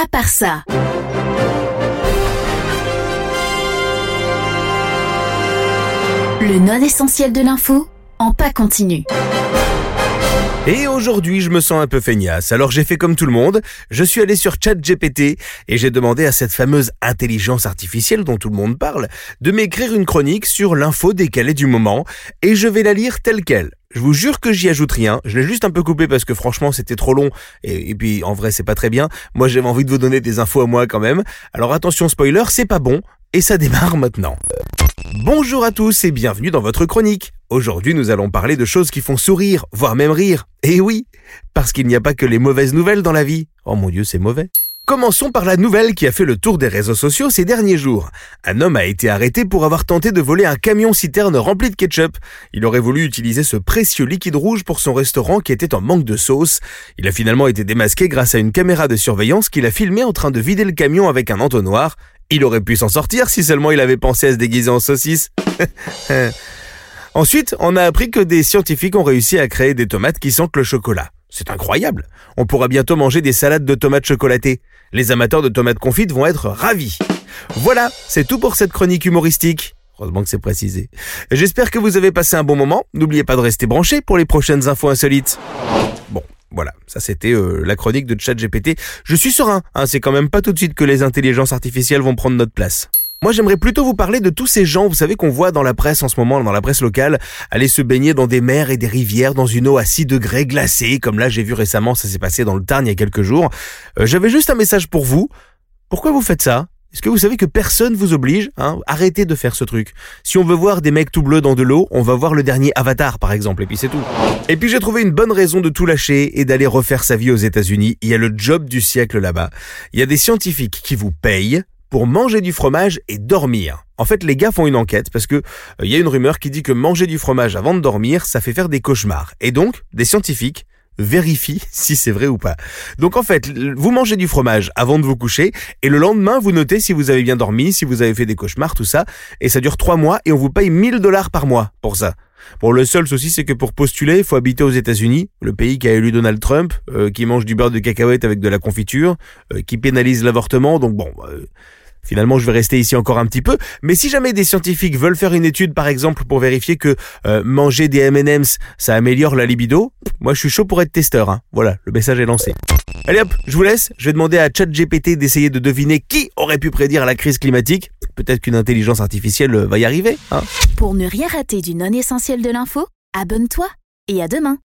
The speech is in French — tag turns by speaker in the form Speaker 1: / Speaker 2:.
Speaker 1: à part ça. Le non essentiel de l'info en pas continu.
Speaker 2: Et aujourd'hui, je me sens un peu feignasse. Alors j'ai fait comme tout le monde, je suis allé sur ChatGPT et j'ai demandé à cette fameuse intelligence artificielle dont tout le monde parle de m'écrire une chronique sur l'info décalée du moment et je vais la lire telle quelle. Je vous jure que j'y ajoute rien. Je l'ai juste un peu coupé parce que franchement c'était trop long et, puis en vrai c'est pas très bien. Moi j'avais envie de vous donner des infos à moi quand même. Alors attention spoiler, c'est pas bon et ça démarre maintenant. Bonjour à tous et bienvenue dans votre chronique. Aujourd'hui nous allons parler de choses qui font sourire, voire même rire. Et oui, parce qu'il n'y a pas que les mauvaises nouvelles dans la vie. Oh mon dieu, c'est mauvais. Commençons par la nouvelle qui a fait le tour des réseaux sociaux ces derniers jours. Un homme a été arrêté pour avoir tenté de voler un camion citerne rempli de ketchup. Il aurait voulu utiliser ce précieux liquide rouge pour son restaurant qui était en manque de sauce. Il a finalement été démasqué grâce à une caméra de surveillance qu'il a filmé en train de vider le camion avec un entonnoir. Il aurait pu s'en sortir si seulement il avait pensé à se déguiser en saucisse. Ensuite, on a appris que des scientifiques ont réussi à créer des tomates qui sentent le chocolat. C'est incroyable. On pourra bientôt manger des salades de tomates chocolatées. Les amateurs de tomates confites vont être ravis. Voilà, c'est tout pour cette chronique humoristique. Heureusement que c'est précisé. J'espère que vous avez passé un bon moment. N'oubliez pas de rester branché pour les prochaines infos insolites. Bon, voilà, ça c'était euh, la chronique de ChatGPT. Je suis serein, hein, c'est quand même pas tout de suite que les intelligences artificielles vont prendre notre place. Moi, j'aimerais plutôt vous parler de tous ces gens, vous savez, qu'on voit dans la presse en ce moment, dans la presse locale, aller se baigner dans des mers et des rivières dans une eau à 6 degrés glacée, comme là j'ai vu récemment, ça s'est passé dans le Tarn il y a quelques jours. Euh, J'avais juste un message pour vous. Pourquoi vous faites ça? Est-ce que vous savez que personne vous oblige hein? Arrêtez de faire ce truc. Si on veut voir des mecs tout bleus dans de l'eau, on va voir le dernier Avatar par exemple, et puis c'est tout. Et puis j'ai trouvé une bonne raison de tout lâcher et d'aller refaire sa vie aux États-Unis. Il y a le job du siècle là-bas. Il y a des scientifiques qui vous payent pour manger du fromage et dormir. En fait, les gars font une enquête parce que euh, il y a une rumeur qui dit que manger du fromage avant de dormir, ça fait faire des cauchemars. Et donc, des scientifiques vérifient si c'est vrai ou pas. Donc en fait, vous mangez du fromage avant de vous coucher et le lendemain, vous notez si vous avez bien dormi, si vous avez fait des cauchemars, tout ça. Et ça dure trois mois et on vous paye 1000 dollars par mois pour ça. Bon, le seul souci, c'est que pour postuler, il faut habiter aux États-Unis, le pays qui a élu Donald Trump, euh, qui mange du beurre de cacahuète avec de la confiture, euh, qui pénalise l'avortement. Donc bon, euh, Finalement, je vais rester ici encore un petit peu. Mais si jamais des scientifiques veulent faire une étude, par exemple, pour vérifier que euh, manger des M&M's, ça améliore la libido, moi je suis chaud pour être testeur. Hein. Voilà, le message est lancé. Allez hop, je vous laisse. Je vais demander à ChatGPT d'essayer de deviner qui aurait pu prédire la crise climatique. Peut-être qu'une intelligence artificielle va y arriver. Hein.
Speaker 1: Pour ne rien rater du non essentiel de l'info, abonne-toi et à demain.